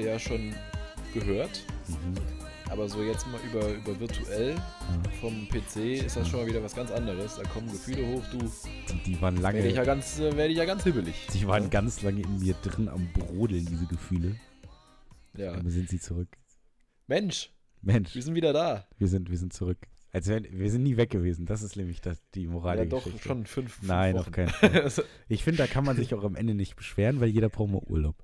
ich heute ja schon gehört. Mhm. Aber so jetzt mal über, über virtuell Ja. vom PC ist das schon mal wieder was ganz anderes. Da kommen Gefühle hoch, du. Die, die waren Werde ich ja lange, ganz, äh, werde ich ja ganz hibbelig. die waren Ja. ganz lange in mir drin am Brodeln, diese Gefühle. Ja. Aber sind sie zurück. Mensch, Mensch, wir sind wieder da. wir sind, wir sind zurück. Als wären, wir sind nie weg gewesen. Das ist nämlich das, die Moral Ja, doch, Geschichte. schon fünf, fünf Nein, Wochen. auf keinen Fall. Ich finde, da kann man sich auch am Ende nicht beschweren, weil jeder braucht mal Urlaub.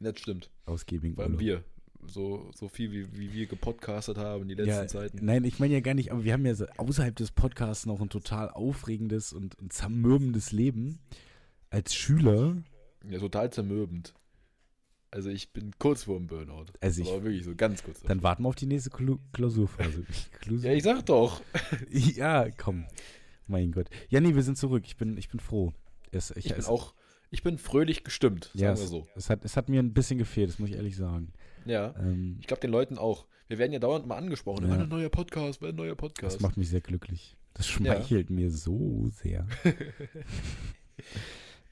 Das stimmt. Ausgiebigen allem Urlaub. wir. So, so viel, wie, wie wir gepodcastet haben in die letzten Ja, Zeiten. nein, ich meine ja gar nicht, aber wir haben ja so außerhalb des Podcasts noch ein total aufregendes und, zermürbendes Leben. Als Schüler, Ja, total zermürbend. Also ich bin kurz vor dem Burnout. Also ich- Aber wirklich so ganz kurz. dann warten wir auf die nächste Klu Klausurphase. Klausur? ja, ich sag doch. ja, komm. Mein Gott. Ja, nee, wir sind zurück. Ich bin, ich bin froh. Es, ich, Ich bin es, auch, ich bin fröhlich gestimmt, ja, sagen wir es, so. es, hat, es hat mir ein bisschen gefehlt, das muss ich ehrlich sagen. Ja. Ähm, Ich glaube den Leuten auch. Wir werden ja dauernd mal angesprochen. Ja. Ja. Ein neuer Podcast, ein neuer Podcast. das macht mich sehr glücklich. Das schmeichelt mir so sehr.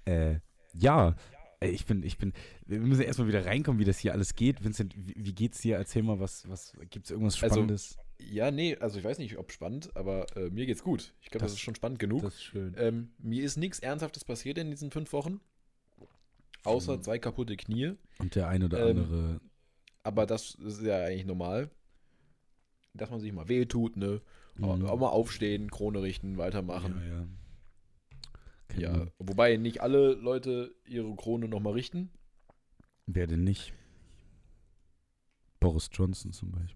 äh, ja, ich bin, ich bin, wir müssen erstmal wieder reinkommen, wie das hier alles geht. Vincent, wie, wie geht's dir? Erzähl mal, was, was, gibt's irgendwas Also, Spannendes? Ja, nee, also ich weiß nicht, ob spannend, aber äh, mir geht's gut. Ich glaube, das, Das- ist schon spannend genug. ist schön. Ähm, mir ist nichts Ernsthaftes passiert in diesen fünf Wochen. Außer Schön. zwei kaputte Knie. Und der ein oder ähm, andere, Aber das ist ja eigentlich normal. Dass man sich mal wehtut, ne? Auch- Mhm. Auch mal aufstehen, Krone richten, weitermachen. Ja, ja. Kennt Ja, man. wobei nicht alle Leute ihre Krone nochmal richten. Wer denn nicht? Boris Johnson zum Beispiel.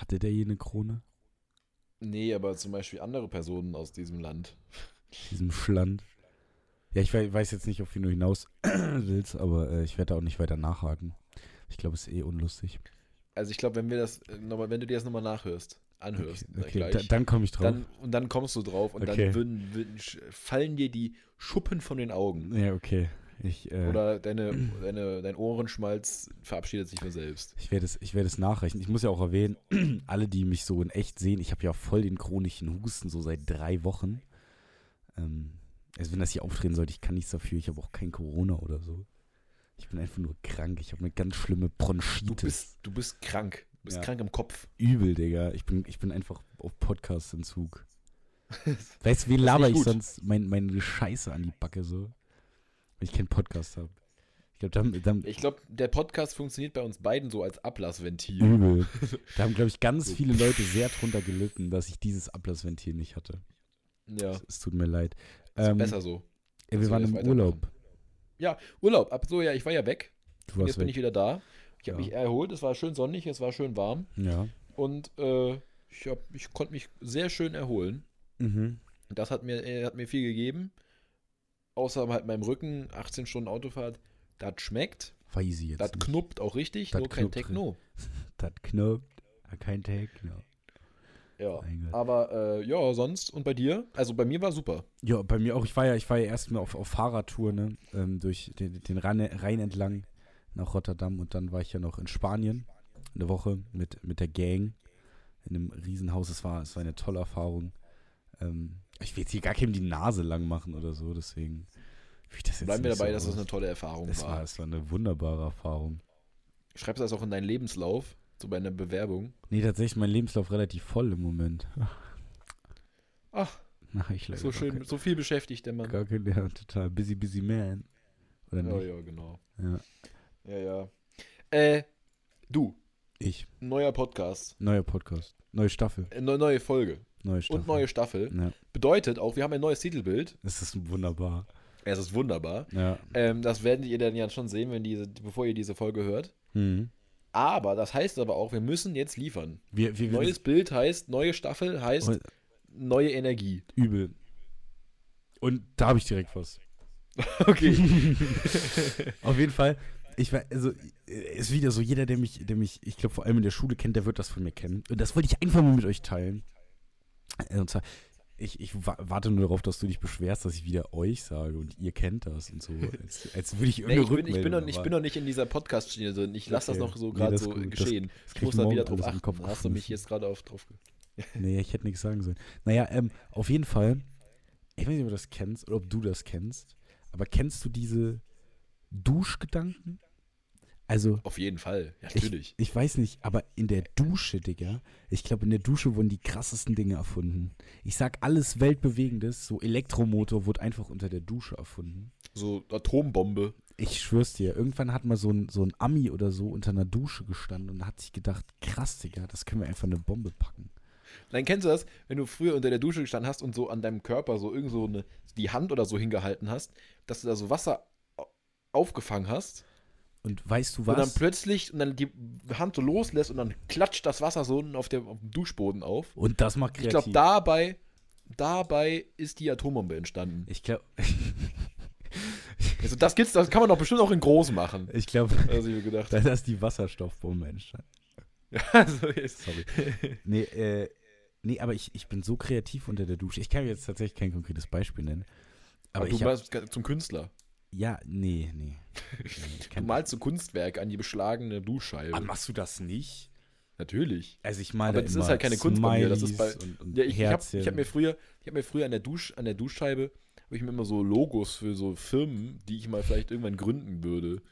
Hatte der je eine Krone? Nee, aber zum Beispiel andere Personen aus diesem Land. Diesem Schland. Ja, ich wei- weiß jetzt nicht, auf wen du hinaus willst, aber äh, ich werde da auch nicht weiter nachhaken. Ich glaube, es ist eh unlustig. Also ich glaube, wenn wir das äh, noch mal, wenn du dir das nochmal nachhörst, anhörst, okay, okay. gleich, Da, dann komme ich drauf. dann, und dann kommst du drauf und Okay. dann würden, würden, fallen dir die Schuppen von den Augen. ja, okay. Ich, äh, Oder deine, deine, dein Ohrenschmalz verabschiedet sich von selbst. ich werde es, ich werde es nachrechnen. Ich muss ja auch erwähnen, alle, die mich so in echt sehen, ich habe ja voll den chronischen Husten so seit drei Wochen. Ähm, also wenn das hier auftreten sollte, ich kann nichts dafür. Ich habe auch kein Corona oder so. Ich bin einfach nur krank. Ich habe eine ganz schlimme Bronchitis. Du bist, du bist krank. Du bist Ja. krank im Kopf. übel, Digga. Ich bin, ich bin einfach auf Podcast-Entzug. weißt du, wie laber ich sonst mein, meine Scheiße an die Backe so? Ich keinen Podcast habe. Ich glaube, glaube, der Podcast funktioniert bei uns beiden so als Ablassventil. übel. Da haben, glaube ich, ganz viele Leute sehr drunter gelitten, dass ich dieses Ablassventil nicht hatte. Ja, Es, es tut mir leid. ist Ähm, besser so. ja, wir waren im. Urlaub. Urlaub, ab so, ja, ich war ja weg. Du Jetzt warst bin weg. ich wieder da. Ich habe Ja. mich erholt, es war schön sonnig, es war schön warm. ja. Und äh, ich, hab- ich konnte mich sehr schön erholen. Mhm. Das hat mir, äh, hat mir viel gegeben. Außer halt meinem Rücken, 18 Stunden Autofahrt. Das schmeckt. Weiß ich jetzt Das knuppt auch richtig, Das nur kein knuppt Techno. Das knurrt. Kein Techno. Ja. Aber äh, ja, sonst. Und bei dir? Also bei mir war super. Ja, bei mir auch. Ich war ja, ich war ja erst mal auf, auf Fahrradtour, ne? Ähm, durch den, den Rhein, Rhein entlang nach Rotterdam und dann war ich ja noch in Spanien eine Woche mit, mit der Gang in einem Riesenhaus. Es war, es war eine tolle Erfahrung. Ähm, ich will jetzt hier gar keinem die Nase lang machen oder so, deswegen das Bleiben wir dabei, so dass es aus. eine tolle Erfahrung es war. war. Es war eine wunderbare Erfahrung. Schreibst du das auch in deinen Lebenslauf, so bei einer Bewerbung? Nee, tatsächlich mein Lebenslauf relativ voll im Moment. Ach, Na, ich so schön, kein- so viel beschäftigt der Mann. Gar kein, ja, total busy, busy man. Oder Ja, nicht? ja, genau. Ja. Ja, ja. Äh, du, Ich. neuer Podcast, Neuer Podcast. Neue Staffel. äh, ne- neue Folge Neue Staffel. und neue Staffel. Ja, Bedeutet auch, wir haben ein neues Titelbild. das ist wunderbar. Es ist wunderbar. Ja. Ähm, das werdet ihr dann ja schon sehen, wenn diese, bevor ihr diese Folge hört. Mhm. Aber das heißt aber auch, wir müssen jetzt liefern. Wir, wir, wir Neues Bild heißt, neue Staffel heißt neue Energie. übel. Und da habe ich direkt was. Okay. Auf jeden Fall. Ich war, also, ist wieder so, jeder, der mich, der mich, ich glaube, vor allem in der Schule kennt, der wird das von mir kennen. Und das wollte ich einfach mal mit euch teilen. Und zwar, ich, ich wa- warte nur darauf, dass du dich beschwerst, dass ich wieder euch sage und ihr kennt das und so. Als, als würde ich Nee, irgendeine ich, bin, ich, bin noch, ich bin noch nicht in dieser Podcast-Schiene drin. Ich lasse Okay. das noch so Nee, gerade das ist so gut. Das- geschehen. Das ich krieg muss da morgen wieder drauf achten. Kopf hast du mich jetzt gerade auf drauf. ge- Nee, ich hätte nichts sagen sollen. Naja, ähm, auf jeden Fall, ich weiß nicht, ob du das kennst oder ob du das kennst, aber kennst du diese Duschgedanken? Also, Auf jeden Fall, ja, ich, natürlich. ich weiß nicht, aber in der Dusche, Digga, ich glaube, in der Dusche wurden die krassesten Dinge erfunden. Ich sag, alles Weltbewegendes, so Elektromotor, wurde einfach unter der Dusche erfunden. So Atombombe. Ich schwör's dir, irgendwann hat mal so ein, so ein Ami oder so unter einer Dusche gestanden und hat sich gedacht, krass, Digga, das können wir einfach in eine Bombe packen. Dann kennst du das, wenn du früher unter der Dusche gestanden hast und so an deinem Körper so irgend so eine, die Hand oder so hingehalten hast, dass du da so Wasser au- aufgefangen hast Und weißt du und dann was? plötzlich und dann die Hand so loslässt und dann klatscht das Wasser so auf, der, auf dem Duschboden auf. Und das macht Ich kreativ. glaube, dabei, dabei ist die Atombombe entstanden. Ich glaube, Also das gibt's, das kann man doch bestimmt auch in groß machen. ich glaube, Also ich gedacht. da ist die Wasserstoffbombe entstanden. Also jetzt. Sorry. Nee, äh, nee, aber ich, ich bin so kreativ unter der Dusche. Ich kann jetzt tatsächlich kein konkretes Beispiel nennen. Aber, Aber du ich malst zum Künstler. Ja, nee, nee. Du malst so Kunstwerk an die beschlagene Duschscheibe. Ah, machst du das nicht? Natürlich. Also ich meine, Aber das ist halt keine Kunst bei mir, das ist bei- und, und Ja, ich, ich habe hab mir früher, ich habe mir früher an der Dusch, an der Duschscheibe, habe ich mir immer so Logos für so Firmen, die ich mal vielleicht irgendwann gründen würde,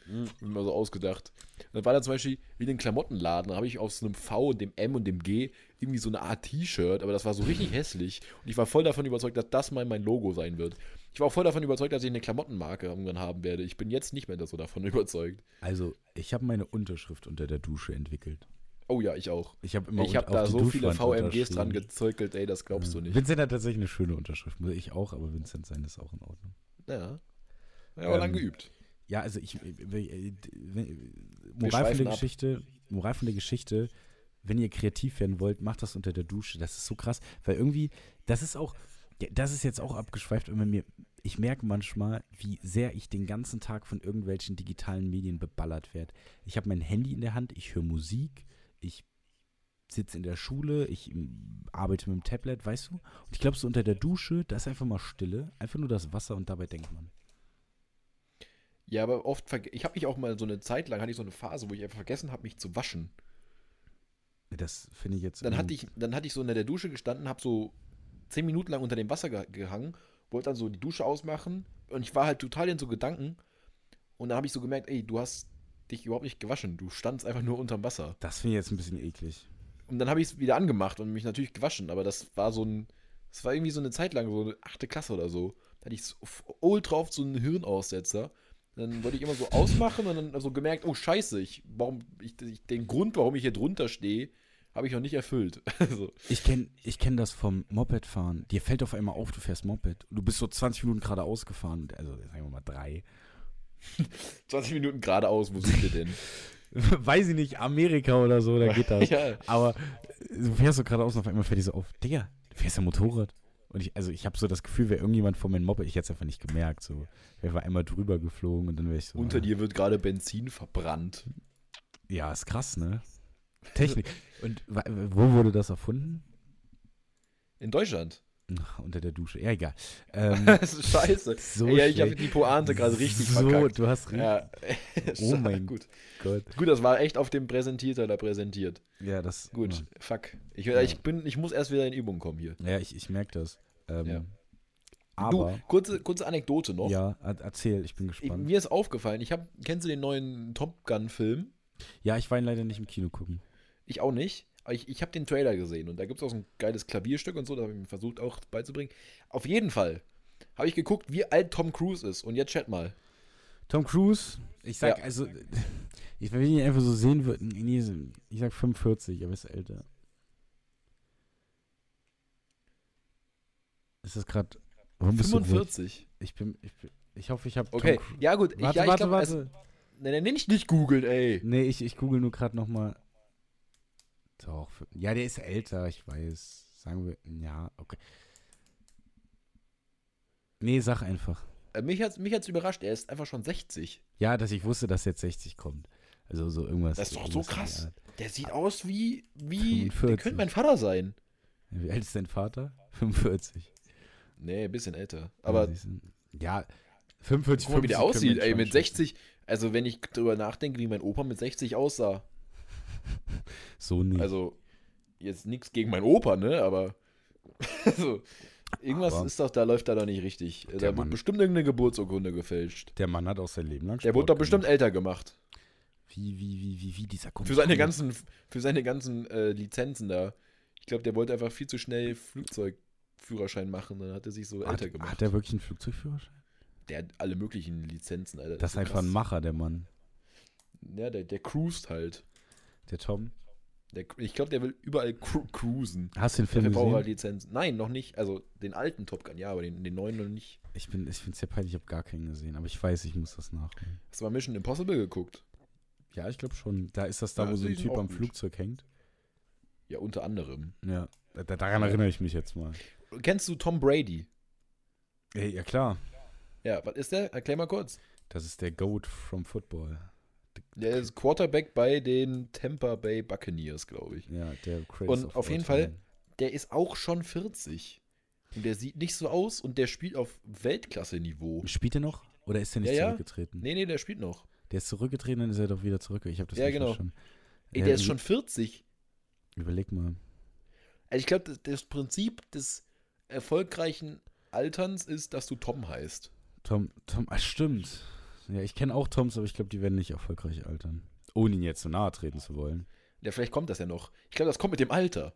immer so ausgedacht. Und dann war da zum Beispiel wie in den Klamottenladen, da habe ich aus einem V und dem M und dem G irgendwie so eine Art T-Shirt, aber das war so richtig hässlich. Und ich war voll davon überzeugt, dass das mal mein Logo sein wird. Ich war auch voll davon überzeugt, dass ich eine Klamottenmarke irgendwann haben werde. Ich bin jetzt nicht mehr so davon überzeugt. also ich habe meine Unterschrift unter der Dusche entwickelt. Oh ja, ich auch. Ich habe immer Ich habe auf da so viele VMGs dran gezirkelt, ey, das glaubst du nicht. Vincent hat tatsächlich eine schöne Unterschrift. Ich auch, aber Vincent sein ist auch in Ordnung. Ja. Ja, aber lang Ähm, geübt. Ja, also ich, äh, äh, Moral von der. Geschichte, Moral von der Geschichte, wenn ihr kreativ werden wollt, macht das unter der Dusche. Das ist so krass, weil irgendwie, das ist auch, ja, das ist jetzt auch abgeschweift, immer mir, ich merke manchmal, wie sehr ich den ganzen Tag von irgendwelchen digitalen Medien beballert werde. Ich habe mein Handy in der Hand, ich höre Musik, ich sitze in der Schule, ich arbeite mit dem Tablet, weißt du? Und ich glaube, so unter der Dusche, da ist einfach mal Stille, einfach nur das Wasser und dabei denkt man. Ja, aber oft, ich habe mich auch mal so eine Zeit lang, hatte ich so eine Phase, wo ich einfach vergessen habe, mich zu waschen. Das finde ich jetzt. Dann hatte ich, dann hatte ich so unter der Dusche gestanden, habe so zehn Minuten lang unter dem Wasser ge gehangen, wollte dann so die Dusche ausmachen und ich war halt total in so Gedanken und dann habe ich so gemerkt, ey, du hast dich überhaupt nicht gewaschen, du standst einfach nur unterm Wasser. Das finde ich jetzt ein bisschen eklig. Und dann habe ich es wieder angemacht und mich natürlich gewaschen, aber das war so ein, das war irgendwie so eine Zeit lang, so eine achte Klasse oder so. Da hatte ich so ultra oft so einen Hirnaussetzer. Dann wollte ich immer so ausmachen und dann so gemerkt, oh scheiße, ich, warum, ich, ich, den Grund, warum ich hier drunter stehe, habe ich noch nicht erfüllt. Also, Ich kenne ich kenn das vom Mopedfahren. Dir fällt auf einmal auf, du fährst Moped. Du bist so 20 Minuten geradeaus gefahren. Also, sagen wir mal drei. 20 Minuten geradeaus, wo sind wir denn? Weiß ich nicht, Amerika oder so, da geht das. ja, Aber du fährst so geradeaus und auf einmal fährt die so auf. Digga, du fährst ja Motorrad. Und ich, also ich habe so das Gefühl, wäre irgendjemand vor meinem Moped, ich hätte es einfach nicht gemerkt. So. Wäre einfach einmal drüber geflogen und dann wäre ich so. unter ah. dir wird gerade Benzin verbrannt. Ja, ist krass, ne? Technik. Und wo wurde das erfunden? In Deutschland. Unter der Dusche. Ja, egal. Ähm, das ist scheiße. so ja, ich habe die Pointe gerade richtig so, verkackt. du hast richtig. Ja. Oh mein gut. Gott. Gut, das war echt auf dem Präsentierter da präsentiert. Ja, das. Gut, fuck. Ich, Ja. ich, bin, ich muss erst wieder in Übung kommen hier. Ja, ich, ich merke das. Ähm, Ja. Aber, du, kurze, kurze Anekdote noch. ja, er- erzähl, ich bin Ich, gespannt. mir ist aufgefallen, ich hab, kennst du den neuen Top Gun-Film? ja, ich war ihn leider nicht im Kino gucken. Ich auch nicht. Ich, ich habe den Trailer gesehen und da gibt es auch so ein geiles Klavierstück und so, da habe ich mir versucht auch beizubringen. Auf jeden Fall habe ich geguckt, wie alt Tom Cruise ist. Und jetzt chat mal. Tom Cruise, ich sag, Ja. also, ich, wenn ich ihn einfach so sehen würde, nee, so- ich sag 45, aber ist älter. Ist das gerade. Warum bist du ruhig? 45. Ich bin, ich, bin- ich hoffe, ich habe. Okay, ja gut. Ich, Warte, ja, ich warte, glaub, warte. Es, nee, nee, nicht, nicht googeln, ey. Nee, ich, ich google nur gerade nochmal. Doch. für- Ja, der ist älter, ich weiß. Sagen wir, ja, okay. Nee, sag einfach. Äh, Mich hat es mich hat's überrascht, er ist einfach schon 60. Ja, dass ich wusste, dass jetzt 60 kommt. Also so irgendwas. Das ist doch so krass. Der sieht aus wie, wie, der 45. könnte mein Vater sein. Wie alt ist dein Vater? 45. Nee, ein bisschen älter. Ja, Aber ja 45, guck mal, wie der 50 können aussieht, ey, mit schätzen. 60. Also, wenn ich drüber nachdenke, wie mein Opa mit 60 aussah. So nicht. Also, jetzt nichts gegen meinen Opa, ne? Aber. Also, irgendwas Aber ist doch, da läuft da doch nicht richtig. Da der wird Mann- bestimmt irgendeine Geburtsurkunde gefälscht. der Mann hat auch sein Leben lang Der wurde Sport doch bestimmt gemacht. älter gemacht. Wie, wie, wie, wie, wie dieser Für seine ganzen, für seine ganzen äh, Lizenzen da. Ich glaube, der wollte einfach viel zu schnell Flugzeugführerschein machen. Dann hat er sich so hat, älter gemacht. Hat er wirklich einen Flugzeugführerschein? Der hat alle möglichen Lizenzen, Alter. Das ist so einfach ein krass. Macher, der Mann. Ja, der, der cruist halt. Der Tom. Der, ich glaube, der will überall cru cruisen. Hast du den Film Dafür gesehen? Lizenzen. Nein, noch nicht. Also den alten Top Gun, ja, aber den, den neuen noch nicht. Ich, bin, ich finde es sehr peinlich, ich habe gar keinen gesehen, aber ich weiß, ich muss das nachholen. Hast du mal Mission Impossible geguckt? Ja, ich glaube schon. Da ist das da, Ja, wo so ein Typ am gut. Flugzeug hängt. Ja, unter anderem. Ja. Da, daran erinnere ich mich jetzt mal. Kennst du Tom Brady? Ey, ja klar. Ja, was ist der? Erklär mal kurz. Das ist der Goat from Football. Der ist Quarterback bei den Tampa Bay Buccaneers, glaube ich. Ja, der Crazy Und auf jeden Fall- Der ist auch schon 40. Und der sieht nicht so aus und der spielt auf Weltklasse-Niveau. Spielt er noch? Oder ist er nicht Ja, ja. zurückgetreten? Nee, nee, der spielt noch. Der ist zurückgetreten, dann ist er doch wieder zurück. Ich habe das Ja, nicht genau. verstanden. Ey, Ja, der ist über- schon 40. Überleg mal. Also ich glaube, das, das Prinzip des erfolgreichen Alterns ist, dass du Tom heißt. Tom, Tom, ah, stimmt. Ja, ich kenne auch Toms, aber ich glaube, die werden nicht erfolgreich altern. Ohne ihn jetzt so nahe treten zu wollen. Ja, vielleicht kommt das ja noch. Ich glaube, das kommt mit dem Alter.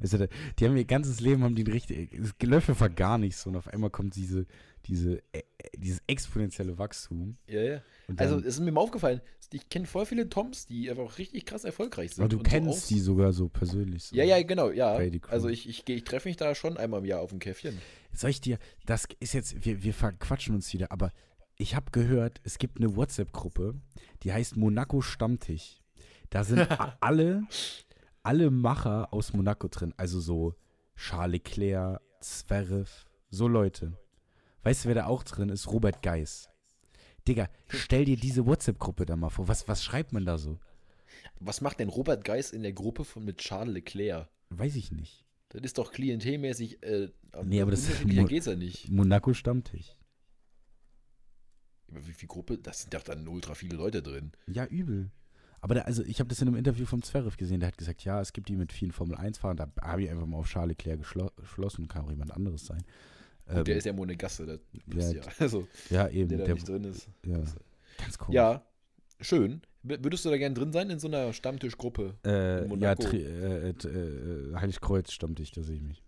Also, da- die haben ihr ganzes Leben, haben die richtig, es läuft einfach gar nicht so und auf einmal kommt diese, diese, äh, äh, dieses exponentielle Wachstum. Ja, ja. Also, dann- es ist mir mal aufgefallen, ich kenne voll viele Toms, die einfach richtig krass erfolgreich sind. aber du so kennst aus- die sogar so persönlich. So. Ja, ja, genau, ja. Also, ich, ich, ich treffe mich da schon einmal im Jahr auf ein Käffchen. Soll ich dir, das ist jetzt, wir, wir verquatschen uns wieder, aber ich habe gehört, es gibt eine WhatsApp-Gruppe, die heißt Monaco Stammtisch. Da sind alle, alle Macher aus Monaco drin, also so Charles Leclerc, Zverev, so Leute. Weißt du, wer da auch drin ist? Robert Geis. Digga, stell dir diese WhatsApp-Gruppe da mal vor. Was, was schreibt man da so? Was macht denn Robert Geis in der Gruppe von mit Charles Leclerc? Weiß ich nicht. Das ist doch klientelmäßig. Äh, Nee, aber das- unterschiedlicher geht's ja nicht. Monaco Stammtisch. Wie viel Gruppe? Das sind doch dann ultra viele Leute drin. Ja, übel. Aber da, also ich habe das in einem Interview vom Zverev gesehen, der hat gesagt, ja, es gibt die mit vielen Formel-1-Fahrern, da habe ich einfach mal auf Charles Leclerc geschlo geschlossen, kann auch jemand anderes sein. Gut, der Ähm, ist ja Monegasse, das ja. Also, ja, eben, der da der, nicht drin ist. ja, ganz komisch. Ja, schön. Würdest du da gern drin sein in so einer Stammtischgruppe? äh, ja. Tri äh, äh, äh, Heiligkreuz Stammtisch, da sehe ich mich.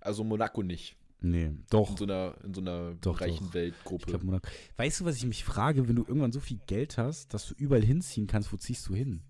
Also Monaco nicht. Nee, doch. In so einer, in so einer Doch, reichen doch. Weltgruppe. Glaub, Monaco. Weißt du, was ich mich frage, wenn du irgendwann so viel Geld hast, dass du überall hinziehen kannst, wo ziehst du hin?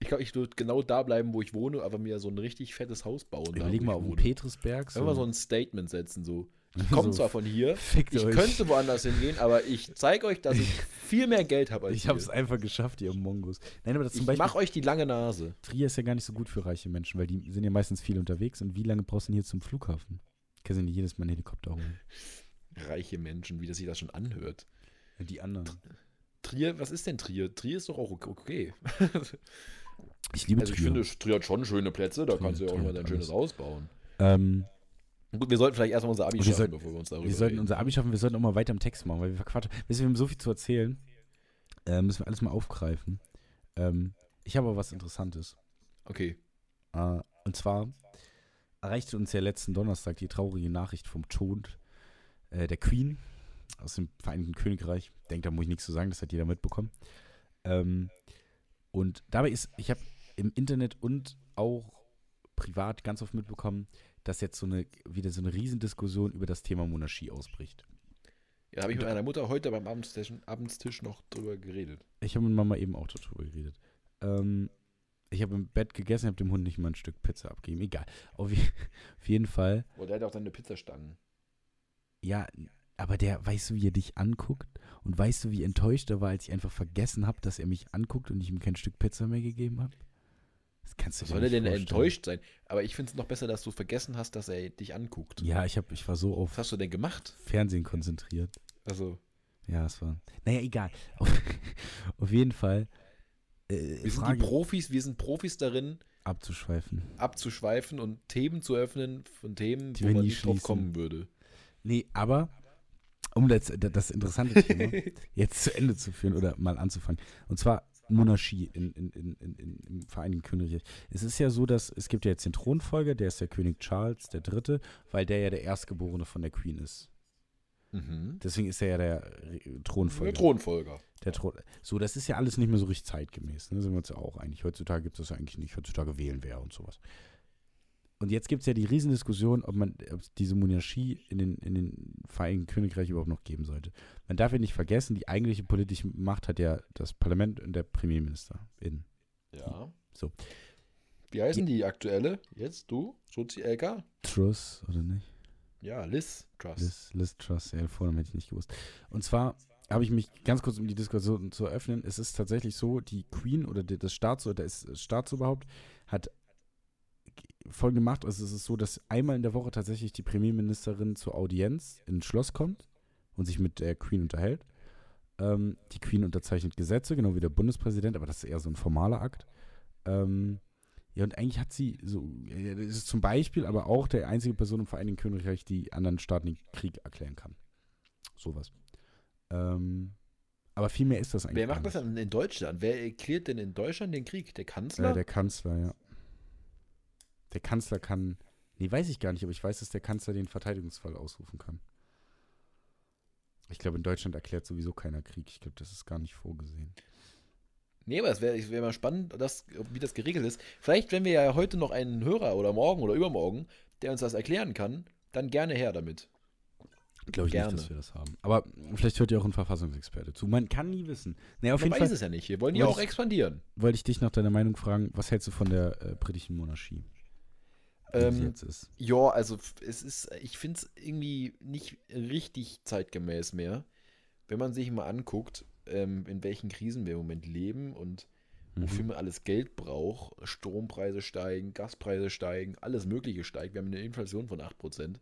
Ich glaube, ich würde genau da bleiben, wo ich wohne, aber mir so ein richtig fettes Haus bauen. da, Überleg wo mal auf. Petersberg. Einfach so ein Statement setzen, so. Ich komme So, zwar von hier, ich euch. könnte woanders hingehen, aber ich zeige euch, dass ich viel mehr Geld habe als Ich habe es einfach geschafft, ihr Mongos. Nein, aber das zum Ich Beispiel mach euch die lange Nase. Trier ist ja gar nicht so gut für reiche Menschen, weil die sind ja meistens viel unterwegs. Und wie lange brauchst du denn hier zum Flughafen? Kannst du nicht jedes Mal einen Helikopter holen? Reiche Menschen, wie das sich das schon anhört. Die anderen. Trier, was ist denn Trier? Trier ist doch auch okay. Ich liebe Also ich Trier. finde, Trier hat schon schöne Plätze, da Trier- kannst du ja auch mal dein schönes alles. Haus bauen. ähm, Gut, wir sollten vielleicht erstmal unser Abi schaffen, sollten- bevor wir uns darüber wir sollten unser Abi schaffen, wir sollten auch mal weiter im Text machen, weil wir verquatschen. Wir haben so viel zu erzählen. Äh, müssen wir alles mal aufgreifen. Ähm, ich habe aber was Interessantes. Okay. Äh, und zwar erreichte uns ja letzten Donnerstag die traurige Nachricht vom Tod äh, der Queen aus dem Vereinigten Königreich. Ich denke, da muss ich nichts zu sagen, das hat jeder mitbekommen. Ähm, und dabei ist, ich habe im Internet und auch privat ganz oft mitbekommen, dass jetzt so eine, wieder so eine Riesendiskussion über das Thema Monarchie ausbricht. Ja, habe ich mit meiner Mutter heute beim Abendstisch, Abendstisch noch drüber geredet. Ich habe mit Mama eben auch darüber geredet. Ähm, ich habe im Bett gegessen, habe dem Hund nicht mal ein Stück Pizza abgegeben. Egal. Auf, auf jeden Fall Boah, der hat auch dann eine Pizzastange. Ja, aber der, weißt du, wie er dich anguckt? Und weißt du, wie enttäuscht er war, als ich einfach vergessen habe, dass er mich anguckt und ich ihm kein Stück Pizza mehr gegeben habe? Das kannst du Was soll er denn vorstellen. enttäuscht sein? Aber ich finde es noch besser, dass du vergessen hast, dass er dich anguckt. Ja, ich, hab, ich war so Was auf hast du denn gemacht? Fernsehen konzentriert. Also, Ja, es war. Naja, egal. Auf, auf jeden Fall. Äh, wir sind Frage die Profis, wir sind Profis darin, abzuschweifen. abzuschweifen und Themen zu öffnen von Themen, Die wo man nicht drauf kommen würde. Nee, aber um das, das interessante Thema jetzt zu Ende zu führen oder mal anzufangen. Und zwar Monarchie in, in, in, in, im Vereinigten Königreich. Es ist ja so, dass es gibt ja jetzt den Thronfolger, der ist der König Charles der Dritte, weil der ja der Erstgeborene von der Queen ist. Mhm. Deswegen ist er ja der Re- Der Thronfolger. Thronfolger. Der Thron. So, das ist ja alles nicht mehr so richtig zeitgemäß. Ne? Sind wir uns ja auch einig. Heutzutage gibt es das ja eigentlich nicht. Heutzutage wählen wer und sowas. Und jetzt gibt es ja die Riesendiskussion, ob man ob es diese Monarchie in den, in den Vereinigten Königreich überhaupt noch geben sollte. Man darf ja nicht vergessen, die eigentliche politische Macht hat ja das Parlament und der Premierminister. In. Ja. So. Wie heißen die aktuelle? Jetzt du? Elka? Truss, oder nicht? Ja, Liz Truss. Liz, Liz Truss, ja, Vornamen hätte ich nicht gewusst. Und zwar habe ich mich ganz kurz, um die Diskussion zu eröffnen, es ist tatsächlich so, die Queen oder das Staats- oder das Staatsoberhaupt hat folgende Macht. Also es ist so, dass einmal in der Woche tatsächlich die Premierministerin zur Audienz ins Schloss kommt und sich mit der Queen unterhält. Ähm, die Queen unterzeichnet Gesetze, genau wie der Bundespräsident, aber das ist eher so ein formaler Akt. Ähm, ja, und eigentlich hat sie so, ja, das ist zum Beispiel aber auch der einzige Person im Vereinigten Königreich, die anderen Staaten den Krieg erklären kann. Sowas. Ähm, aber viel mehr ist das eigentlich. Wer macht das dann in Deutschland? Wer erklärt denn in Deutschland den Krieg? Der Kanzler? Äh, der Kanzler, ja. Der Kanzler kann. Nee, weiß ich gar nicht, aber ich weiß, dass der Kanzler den Verteidigungsfall ausrufen kann. Ich glaube, in Deutschland erklärt sowieso keiner Krieg. Ich glaube, das ist gar nicht vorgesehen. Nee, aber es wäre wär mal spannend, das, wie das geregelt ist. Vielleicht, wenn wir ja heute noch einen Hörer oder morgen oder übermorgen, der uns das erklären kann, dann gerne her damit. Glaube ich Gerne. nicht, dass wir das haben. Aber vielleicht hört ja auch ein Verfassungsexperte zu. Man kann nie wissen. Naja, auf Man jeden weiß Fall es ja nicht. Wir wollen ja auch ich- expandieren. wollte ich dich nach deiner Meinung fragen, was hältst du von der äh, britischen Monarchie? Ähm, jetzt ist. Ja, also es ist, ich finde es irgendwie nicht richtig zeitgemäß mehr, wenn man sich mal anguckt, ähm, in welchen Krisen wir im Moment leben und wofür Mhm. man alles Geld braucht. Strompreise steigen, Gaspreise steigen, alles Mögliche steigt. Wir haben eine Inflation von 8%.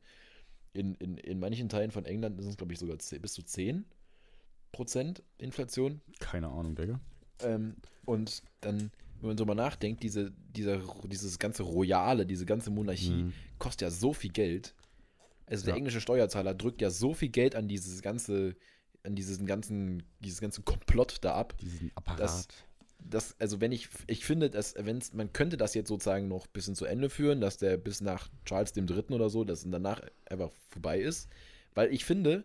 In, in, in manchen Teilen von England ist es, glaube ich, sogar 10, bis zu 10% Inflation. Keine Ahnung, Digga. Ähm, und dann, wenn man so mal nachdenkt, diese, dieser, dieses ganze Royale, diese ganze Monarchie Mhm. kostet ja so viel Geld. Also der Ja. englische Steuerzahler drückt ja so viel Geld an dieses ganze, an diesen ganzen, dieses ganze Komplott da ab. Diesen Apparat. Das- Das, also wenn ich, ich finde, dass, wenn's, man könnte das jetzt sozusagen noch ein bisschen zu Ende führen, dass der bis nach Charles dem Dritten oder so, dass danach einfach vorbei ist. Weil ich finde, de,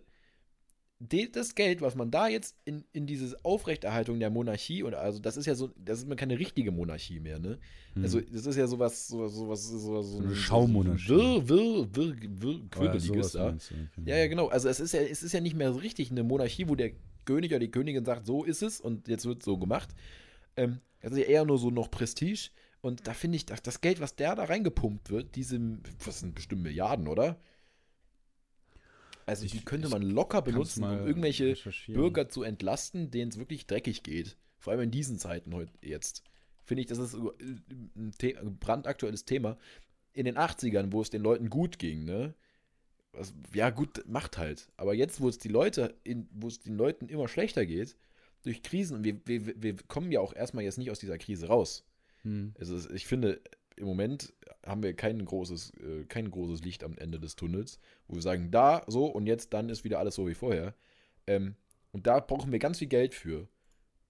das Geld, was man da jetzt in, in diese Aufrechterhaltung der Monarchie und also das ist ja so, das ist mir keine richtige Monarchie mehr, ne? Mhm. Also das ist ja sowas, sowas, sowas, sowas so Eine ein- Schaumonarchie. Wirr, wirr, wirr, wirr, ja, Quirkeliges da. du. Ja, ja, genau. Also es ist ja, es ist ja nicht mehr so richtig eine Monarchie, wo der König oder die Königin sagt, so ist es und jetzt wird so gemacht. Ähm, das ist ja eher nur so noch Prestige. Und da finde ich, das, das Geld, was der da reingepumpt wird, diese, was sind bestimmt Milliarden, oder? Also die Ich- könnte ich man locker benutzen, um irgendwelche. Bürger zu entlasten, denen es wirklich dreckig geht. Vor allem in diesen Zeiten heute jetzt. Finde ich, das ist äh, ein, The ein brandaktuelles Thema. In den 80ern, wo es den Leuten gut ging, ne? Was, ja, gut, macht halt. Aber jetzt, wo es die Leute, wo es den Leuten immer schlechter geht, durch Krisen, und wir, wir, wir kommen ja auch erstmal jetzt nicht aus dieser Krise raus. Hm. Also ich finde, im Moment haben wir kein großes, äh, kein großes Licht am Ende des Tunnels, wo wir sagen, da, so und jetzt, dann ist wieder alles so wie vorher. Ähm, und da brauchen wir ganz viel Geld für,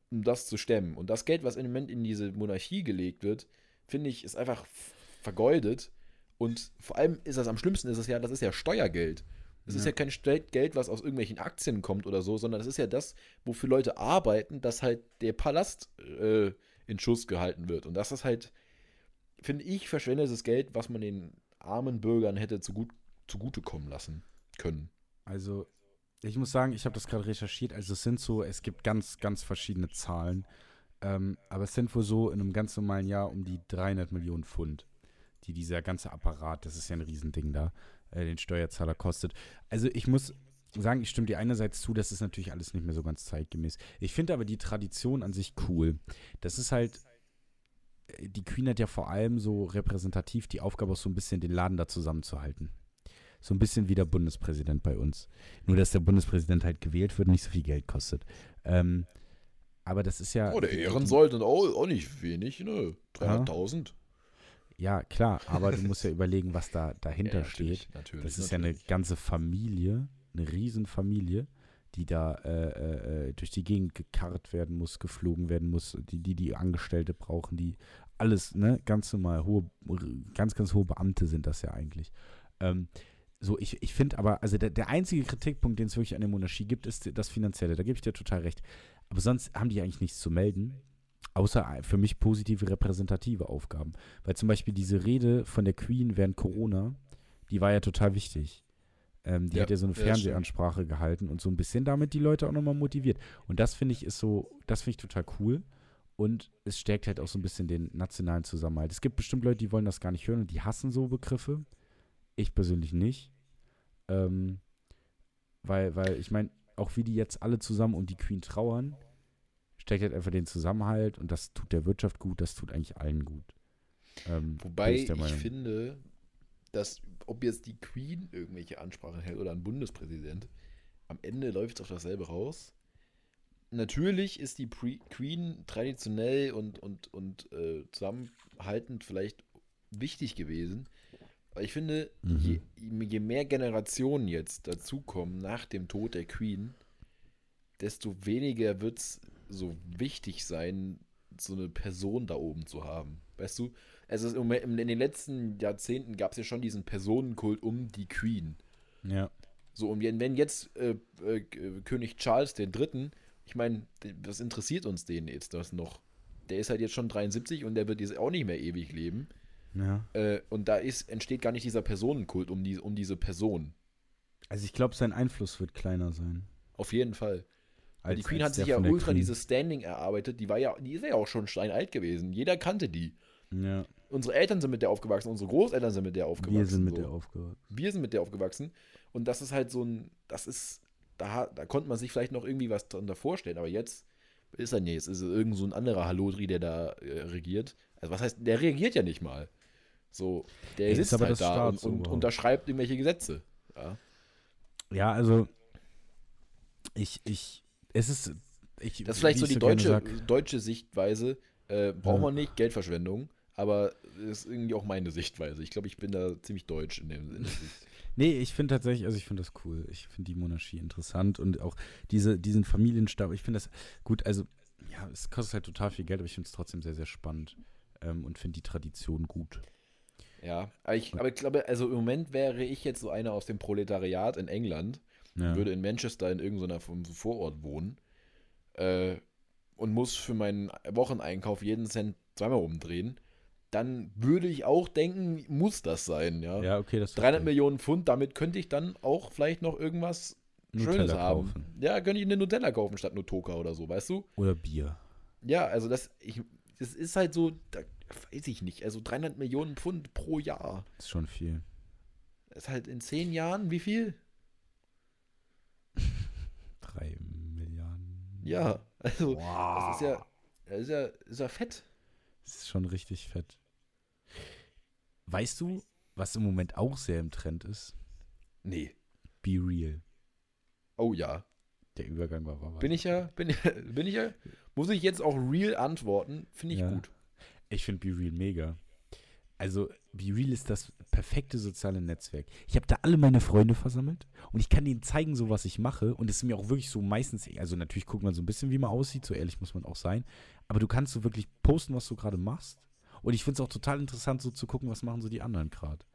um das zu stemmen. Und das Geld, was im Moment in diese Monarchie gelegt wird, finde ich, ist einfach vergeudet. Und vor allem ist das am schlimmsten, ist es ja, das ist ja Steuergeld. Es ist Ja. ja kein Geld, was aus irgendwelchen Aktien kommt oder so, sondern es ist ja das, wofür Leute arbeiten, dass halt der Palast äh, in Schuss gehalten wird. Und das ist halt, finde ich, verschwendetes Geld, was man den armen Bürgern hätte zugut, zugutekommen lassen können. Also, ich muss sagen, ich habe das gerade recherchiert. Also, es sind so, es gibt ganz, ganz verschiedene Zahlen. Ähm, aber es sind wohl so in einem ganz normalen Jahr um die 300 Millionen Pfund, die dieser ganze Apparat, das ist ja ein Riesending da, äh, den Steuerzahler kostet. Also, ich muss sagen, ich stimme dir einerseits zu, das ist natürlich alles nicht mehr so ganz zeitgemäß. Ich finde aber die Tradition an sich cool. Das ist halt, die Queen hat ja vor allem so repräsentativ die Aufgabe, auch so ein bisschen den Laden da zusammenzuhalten. So ein bisschen wie der Bundespräsident bei uns. Nur, dass der Bundespräsident halt gewählt wird und nicht so viel Geld kostet. Ähm, aber das ist ja. Oh, der die- Ehrensold sind auch, auch nicht wenig, ne? 300.000. Ja, klar, aber du musst ja überlegen, was da dahinter steht. Natürlich, Das ist ja eine natürlich. ganze Familie, eine Riesenfamilie, die da äh, äh, äh, durch die Gegend gekarrt werden muss, geflogen werden muss, die die, die Angestellte brauchen, die alles, ne, ganz normal, hohe, ganz, ganz hohe Beamte sind das ja eigentlich. Ähm, so, ich, ich finde aber, also der, der einzige Kritikpunkt, den es wirklich an der Monarchie gibt, ist das Finanzielle. Da gebe ich dir total recht. Aber sonst haben die eigentlich nichts zu melden. Außer für mich positive repräsentative Aufgaben. Weil zum Beispiel diese Rede von der Queen während Corona, die war ja total wichtig. Ähm, die Ja, hat ja so eine Fernsehansprache gehalten und so ein bisschen damit die Leute auch nochmal motiviert. Und das finde ich ist so, das finde ich total cool. Und es stärkt halt auch so ein bisschen den nationalen Zusammenhalt. Es gibt bestimmt Leute, die wollen das gar nicht hören und die hassen so Begriffe. Ich persönlich nicht. Ähm, weil, weil, ich meine, auch wie die jetzt alle zusammen um die Queen trauern, stärkt halt einfach den Zusammenhalt und das tut der Wirtschaft gut, das tut eigentlich allen gut. Ähm, Wobei ich finde, dass ob jetzt die Queen irgendwelche Ansprachen hält oder ein Bundespräsident, am Ende läuft es auf dasselbe raus. Natürlich ist die Pre Queen traditionell und, und, und äh, zusammenhaltend vielleicht wichtig gewesen. Aber ich finde, Mhm. je, je mehr Generationen jetzt dazukommen nach dem Tod der Queen, desto weniger wird es so wichtig sein, so eine Person da oben zu haben. Weißt du? Also in den letzten Jahrzehnten gab es ja schon diesen Personenkult um die Queen. Ja. So, und wenn jetzt äh, äh, König Charles den Dritten, ich meine, was interessiert uns den jetzt das noch? Der ist halt jetzt schon 73 und der wird jetzt auch nicht mehr ewig leben. ja. Äh, und da ist, entsteht gar nicht dieser Personenkult um, die, um diese Person. Also ich glaube, sein Einfluss wird kleiner sein. Auf jeden Fall. Weil die als- Queen als hat sich ja ultra Queen. dieses Standing erarbeitet. Die war ja, die ist ja auch schon steinalt gewesen. Jeder kannte die. Ja, Unsere Eltern sind mit der aufgewachsen, unsere Großeltern sind mit der aufgewachsen. wir sind mit so. der aufgehört. wir sind mit der aufgewachsen. Und das ist halt so ein, das ist, da, da konnte man sich vielleicht noch irgendwie was darunter vorstellen, aber jetzt ist er nicht. Jetzt ist es irgend so ein anderer Hallodri, der da äh, regiert. Also was heißt, der reagiert ja nicht mal. So, der Er ist sitzt aber halt das da und, und unterschreibt irgendwelche Gesetze. Ja. Ja, also ich, ich, es ist, ich, Das ist vielleicht so die gerne deutsche, deutsche Sichtweise. Äh, braucht Ja. man nicht, Geldverschwendung. Aber ist irgendwie auch meine Sichtweise. Ich glaube, ich bin da ziemlich deutsch in dem Sinne. Nee, ich finde tatsächlich, also ich finde das cool. Ich finde die Monarchie interessant und auch diese, diesen Familienstab. Ich finde das gut, also ja, es kostet halt total viel Geld, aber ich finde es trotzdem sehr, sehr spannend ähm, und finde die Tradition gut. Ja, aber ich, aber ich glaube, also im Moment wäre ich jetzt so einer aus dem Proletariat in England, Ja. würde in Manchester in irgendeiner Vorort wohnen äh, und muss für meinen Wocheneinkauf jeden Cent zweimal umdrehen, dann würde ich auch denken, muss das sein, ja. ja, okay, das 300 verstehe Millionen Pfund, damit könnte ich dann auch vielleicht noch irgendwas ich. Schönes Nutella haben. kaufen. Ja, könnte ich eine Nutella kaufen statt Nutoka oder so, weißt du? Oder Bier. Ja, also das, ich, das ist halt so, da weiß ich nicht, also 300 Millionen Pfund pro Jahr. Ist schon viel. Das ist halt in zehn Jahren, wie viel? Drei Milliarden. Ja, also Wow. das ist ja, das ist ja, ist ja fett. Das ist schon richtig fett. Weißt du, was im Moment auch sehr im Trend ist? Nee. Be real. Oh ja. Der Übergang war war Bin ich ja, bin, bin ich ja, muss ich jetzt auch real antworten? Finde ich Ja. gut. Ich finde Be Real mega. Also, Be Real ist das perfekte soziale Netzwerk. Ich habe da alle meine Freunde versammelt und ich kann denen zeigen, so was ich mache. Und es ist mir auch wirklich so meistens, also natürlich guckt man so ein bisschen, wie man aussieht, so ehrlich muss man auch sein. Aber du kannst so wirklich posten, was du gerade machst. Und ich finde es auch total interessant, so zu gucken, was machen so die anderen gerade.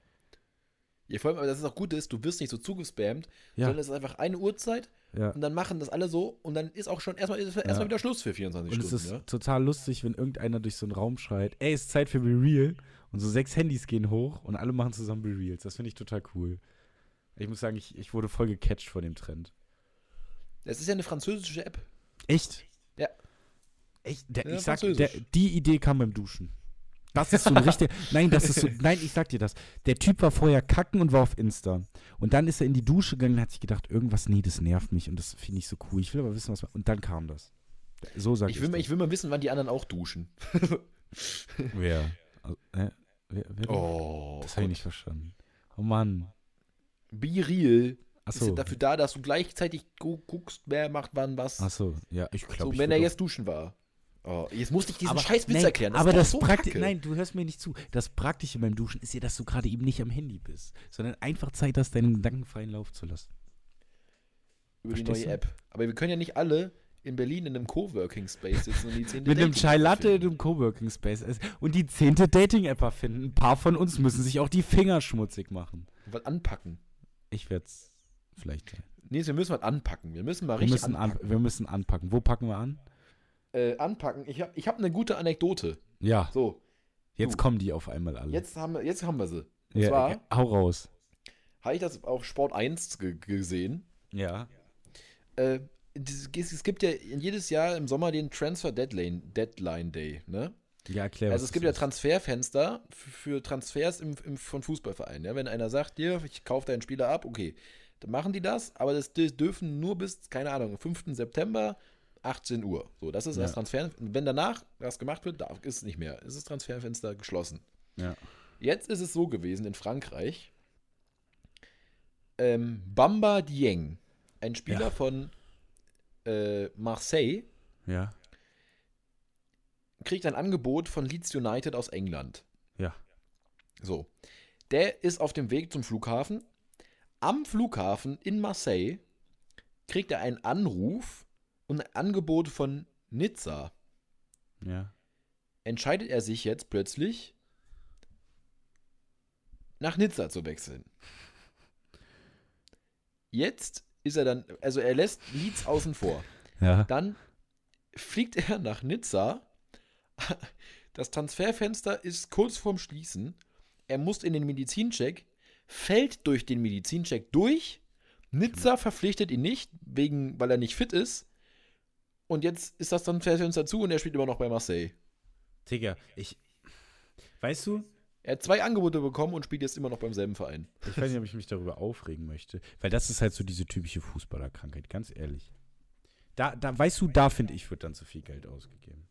Ja, vor allem, aber das ist auch gut ist, du wirst nicht so zugespammt, Ja, sondern es ist einfach eine Uhrzeit ja. und dann machen das alle so und dann ist auch schon erstmal, ist erstmal Ja. wieder Schluss für 24 Und es Stunden. ist ja? total lustig, wenn irgendeiner durch so einen Raum schreit, ey, ist Zeit für Be Real. Und so sechs Handys gehen hoch und alle machen zusammen Be Reals. Das finde ich total cool. Ich muss sagen, ich, ich wurde voll gecatcht von dem Trend. Es ist ja eine französische App. Echt? Ja. Echt? Der, Ja, ich sag, der, die Idee kam beim Duschen. Das ist so ein richtig. Nein, das ist so. Nein, ich sag dir das. Der Typ war vorher kacken und war auf Insta. Und dann ist er in die Dusche gegangen und hat sich gedacht, irgendwas, nee, das nervt mich und das finde ich so cool. Ich will aber wissen, was. Und dann kam das. So sag ich. Ich will, mal, das. ich will mal wissen, wann die anderen auch duschen. Wer? Also, hä? Wer, wer Oh. das habe ich nicht verstanden. Oh Mann. Be real ist Achso. ja dafür da, dass du gleichzeitig gu guckst, wer macht wann was. Achso, ja, ich glaube. so, wenn er jetzt duschen war. Oh, jetzt musste ich diesen aber, scheiß Witz nein, erklären. aber ist das so Prakti kacke. Nein, du hörst mir nicht zu. Das Praktische beim Duschen ist ja, dass du gerade eben nicht am Handy bist, sondern einfach Zeit hast, deinen Gedanken freien Lauf zu lassen. Über die Verstehst neue du? App. Aber wir können ja nicht alle in Berlin in einem Coworking Space sitzen und die zehnte Mit einem Chai Latte in einem Coworking Space und die zehnte Dating-App erfinden. Ein paar von uns müssen sich auch die Finger schmutzig machen. Was anpacken. Ich werde es vielleicht. Nee, wir müssen mal anpacken. Wir müssen mal Wir richtig müssen, an, anpacken. wir müssen anpacken. Wo packen wir an? Äh, anpacken. Ich habe ich hab eine gute Anekdote. Ja, So, jetzt du. kommen die auf einmal alle. jetzt haben wir, jetzt haben wir sie. Und ja, zwar okay, hau raus. habe ich das auf Sport 1 ge gesehen. Ja. Äh, es gibt ja jedes Jahr im Sommer den Transfer Deadline, Deadline Day, ne? Ja, erklär Also was es gibt das ja. Transferfenster für Transfers im, im, von Fußballvereinen. Ja? Wenn einer sagt, dir, ich kaufe deinen Spieler ab, okay, dann machen die das, aber das dür- dürfen nur bis, keine Ahnung, 5. September, 18 Uhr. So, das ist das Ja. Transfer. Wenn danach das gemacht wird, darf, ist es nicht mehr. Ist das Transferfenster geschlossen. Ja. Jetzt ist es so gewesen in Frankreich. Ähm, Bamba Dieng, ein Spieler Ja. von äh, Marseille, Ja. kriegt ein Angebot von Leeds United aus England. Ja. So. Der ist auf dem Weg zum Flughafen. Am Flughafen in Marseille kriegt er einen Anruf und ein Angebot von Nizza. Ja. Entscheidet er sich jetzt plötzlich, nach Nizza zu wechseln. Jetzt ist er dann, also er lässt Leeds außen vor. Ja. Dann fliegt er nach Nizza. Das Transferfenster ist kurz vorm Schließen. Er muss in den Medizincheck, fällt durch den Medizincheck durch. Nizza verpflichtet ihn nicht, wegen, weil er nicht fit ist. Und jetzt ist das Transferfenster zu und er spielt immer noch bei Marseille. Digga, ich. Weißt du, Er hat zwei Angebote bekommen und spielt jetzt immer noch beim selben Verein. ich weiß nicht, ob ich mich darüber aufregen möchte. Weil das ist halt so diese typische Fußballerkrankheit, ganz ehrlich. Da, da weißt du, da finde ich, wird dann zu viel Geld ausgegeben.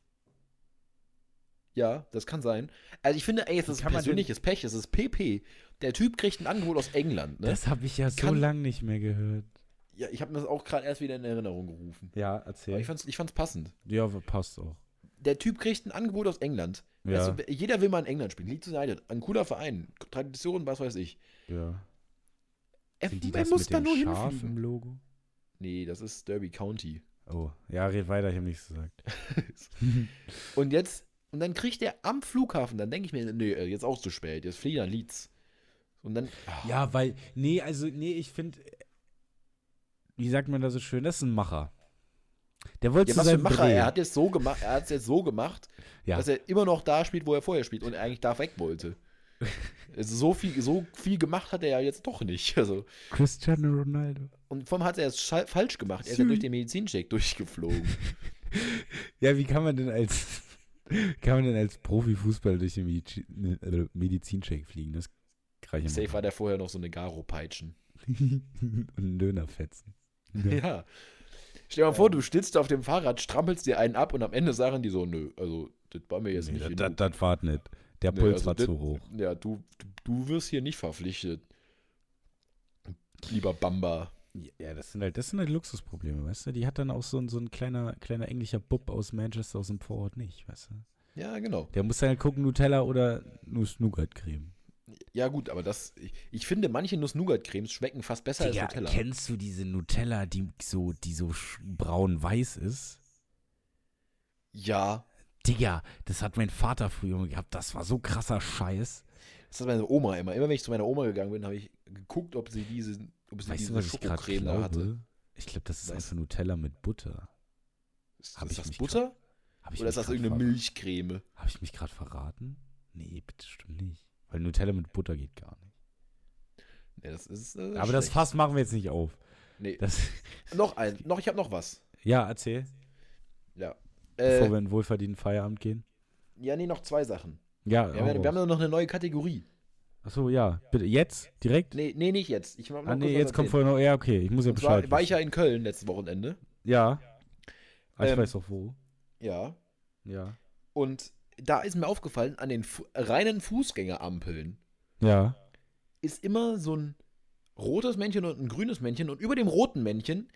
Ja, das kann sein. Also ich finde, ey, es ist denn- persönliches Pech, es ist PP. Der Typ kriegt ein Angebot aus England. Ne? Das habe ich ja so lange nicht mehr gehört. ja, ich habe mir das auch gerade erst wieder in Erinnerung gerufen. Ja, Aber erzähl. ich fand's, ich fand's passend. ja, passt auch. Der Typ kriegt ein Angebot aus England. Ja, Weißt du, jeder will mal in England spielen. Leeds United, ein cooler Verein, Tradition, was weiß ich. ja. Er, er das muss mit da dem nur Schaf hinfliegen. im Logo? Nee, das ist Derby County. Oh, ja, red weiter, ich habe nichts gesagt. Und jetzt, und dann kriegt er am Flughafen, dann denke ich mir, nee, äh, jetzt auch zu spät, jetzt fliegt er nach Leeds. Und dann, ah, Ja, weil, nee, also, nee, ich finde, wie sagt man da so schön, das ist ein Macher. Der wollte ja, zu was für ein seinem Macher, Dreh. er hat jetzt so gemacht, er hat es jetzt so gemacht, Ja. dass er immer noch da spielt, wo er vorher spielt und eigentlich da weg wollte. also so viel, so viel gemacht hat er ja jetzt doch nicht. Also, Cristiano Ronaldo. und vor allem hat er es falsch gemacht. Er ist ja durch den Medizincheck durchgeflogen. Ja, wie kann man denn als kann man denn als Profifußballer durch den Medizi äh, Medizincheck fliegen? Das reicht Safe war der vorher noch so eine Garo-Peitschen. Und einen Döner fetzen. Ja. Stell dir mal vor, du stillst auf dem Fahrrad, strampelst dir einen ab und am Ende sagen die so, nö, also das war mir jetzt Nee, nicht das, das, war nicht. Der Nee, Puls also war das- zu hoch. Ja, du, du, wirst hier nicht verpflichtet. Lieber Bamba. Ja, das sind halt, das sind halt Luxusprobleme, weißt du? Die hat dann auch so ein, so ein kleiner, kleiner englischer Bub aus Manchester aus dem Vorort nicht, weißt du? Ja, genau. Der muss dann halt gucken, Nutella oder Nuss-Nougat-Creme. Ja, gut, aber das, ich, ich finde, manche Nuss-Nougat-Cremes schmecken fast besser Digga, als Nutella. kennst du diese Nutella, die so, die so braun-weiß ist? Ja, Digga, das hat mein Vater früher gehabt. Das war so krasser Scheiß. das hat meine Oma immer. Immer wenn ich zu meiner Oma gegangen bin, habe ich geguckt, ob sie diese, ob sie Weißt du, diese gerade Schokocreme da hatte. Ich glaube, das ist einfach Nutella mit Butter. Ist, Hab ist ich das Butter? Hab ich Oder ist das grad irgendeine Milchcreme? Habe ich mich gerade verraten? Nee, bitte stimmt nicht. Weil Nutella mit Butter geht gar nicht. Nee, das ist, äh, Aber das schlecht. Fass machen wir jetzt nicht auf. Nee. Das, Noch ein, noch, ich habe noch was. ja, erzähl. Ja. Bevor Äh, wir in wohlverdienten Feierabend gehen. ja, nee, noch zwei Sachen. Ja, Wir haben, ja- wir haben ja noch eine neue Kategorie. Achso, ja. Bitte, jetzt? Direkt? Nee, nee, nicht jetzt. Ich mach noch ah, nee, jetzt kommt vorher noch. Ja, okay, ich muss ja Und zwar Bescheid. war ich ja in Köln letztes Wochenende. Ja. Ah, ich Ähm, weiß auch wo. Ja. Ja. Und da ist mir aufgefallen, an den Fu reinen Fußgängerampeln Ja. ist immer so ein rotes Männchen und ein grünes Männchen. Und über dem roten Männchen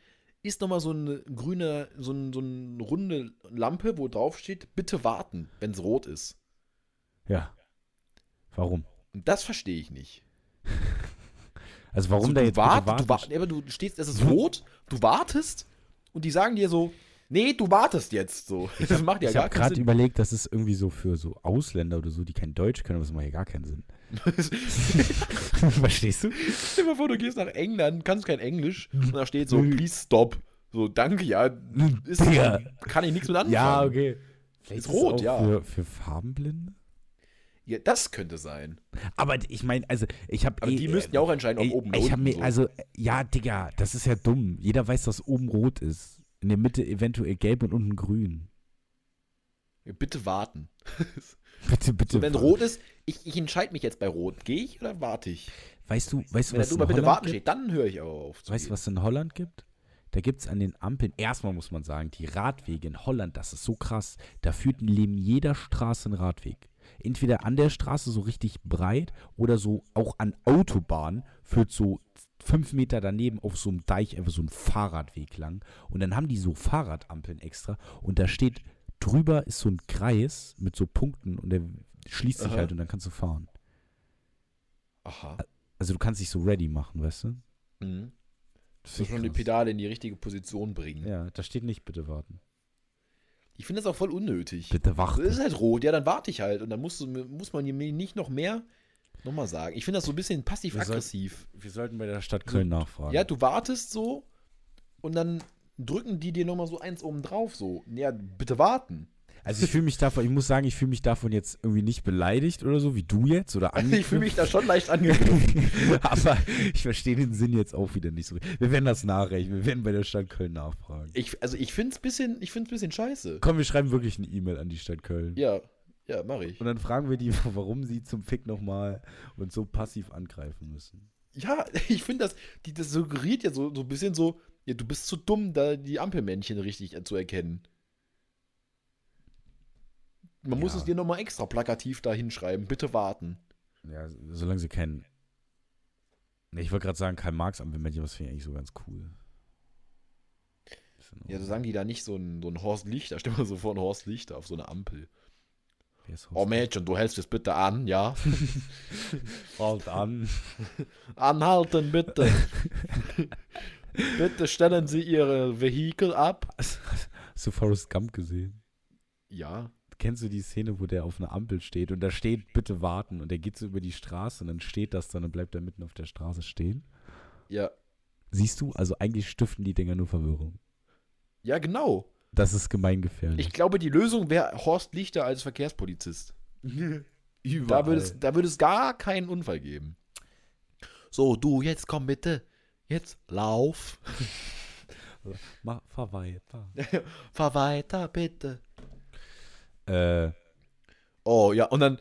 ist nochmal so eine grüne, so, ein, so eine runde Lampe, wo drauf steht, bitte warten, wenn es rot ist. Ja. Warum? Und das verstehe ich nicht. Also warum Also, da du jetzt wart, bitte du, warten? wa aber du stehst, es ist rot, du wartest und die sagen dir so, nee, du wartest jetzt so. Das macht ja ich gar habe gerade überlegt, das ist irgendwie so für so Ausländer oder so, die kein Deutsch können, aber das macht ja gar keinen Sinn. Verstehst du? Stell dir mal vor, du gehst nach England, kannst kein Englisch und da steht so, please stop. So, danke, ja. Ist, Digga. kann ich nichts mit anfangen. Ja, okay. Vielleicht Ist rot, auch ja. Für, für Farbenblinde? Ja, das könnte sein. Aber ich meine, also ich habe Aber die müssten ja auch entscheiden, ob ey, oben ich hab unten. mir, so. also, ja, Digga, das ist ja dumm. Jeder weiß, dass oben rot ist. In der Mitte eventuell gelb und unten grün. Bitte warten. Bitte, bitte. So, wenn rot ist, ich, ich entscheide mich jetzt bei rot. Gehe ich oder warte ich? Weißt du, weißt du, Wenn da was in drüber bitte warten steht, dann höre ich auf. Weißt du, was es in Holland gibt? Da gibt es an den Ampeln, erstmal muss man sagen, die Radwege in Holland, das ist so krass. Da führt neben jeder Straße ein Radweg. Entweder an der Straße so richtig breit oder so auch an Autobahnen führt so fünf Meter daneben auf so einem Deich einfach so ein Fahrradweg lang. Und dann haben die so Fahrradampeln extra und da steht drüber ist so ein Kreis mit so Punkten und der schließt sich Aha. halt und dann kannst du fahren. Aha. Also du kannst dich so ready machen, weißt du? Mhm. Das Du musst schon die. Pedale in die richtige Position bringen. Ja, da steht nicht bitte warten. Ich finde das auch voll unnötig. Bitte Das warten. ist halt rot, ja, dann warte ich halt. Und dann musst du, muss man mir nicht noch mehr nochmal sagen. Ich finde das so ein bisschen passiv-aggressiv. Wir sollten bei der Stadt Köln nachfragen. Ja, du wartest so und dann drücken die dir nochmal so eins oben drauf. So, ja, bitte warten. Also ich fühle mich davon, ich muss sagen, ich fühle mich davon jetzt irgendwie nicht beleidigt oder so, wie du jetzt oder Also ich fühle mich da schon leicht angegriffen. angegriffen. Aber ich verstehe den Sinn jetzt auch wieder nicht so. Wir werden das nachrechnen. Wir werden bei der Stadt Köln nachfragen. Ich, also ich finde es bisschen, ich find's bisschen scheiße. Komm, wir schreiben wirklich eine E-Mail an die Stadt Köln. Ja, ja, mache ich. Und dann fragen wir die, warum sie zum Fick nochmal und so passiv angreifen müssen. Ja, ich finde das, die, das suggeriert ja so, so ein bisschen so, ja, du bist zu dumm, da die Ampelmännchen richtig zu erkennen. Man muss Ja. es dir nochmal extra plakativ da hinschreiben. Bitte warten. Ja, solange sie kennen. Ich wollte gerade sagen, Karl Marx Ampelmännchen, was finde ich eigentlich so ganz cool. Ja, so sagen die da nicht so ein, so ein Horst Lichter. Stell mal so vor, ein Horst Lichter auf so eine Ampel. Oh? Mädchen, du hältst es bitte an, ja? Halt an. Anhalten bitte. bitte stellen Sie Ihre Vehikel ab. Hast du Forrest Gump gesehen? Ja. Kennst du die Szene, wo der auf einer Ampel steht und da steht, bitte warten und der geht so über die Straße und dann steht das dann und bleibt er mitten auf der Straße stehen? Ja. Siehst du, also eigentlich stiften die Dinger nur Verwirrung. Ja, genau. Das ist gemeingefährlich. Ich glaube, die Lösung wäre Horst Lichter als Verkehrspolizist. Überall. Da würde, es, da würde es gar keinen Unfall geben. So, du, jetzt komm bitte. Jetzt lauf. Mach, fahr weiter. Fahr weiter, bitte. äh, Oh, ja, und dann,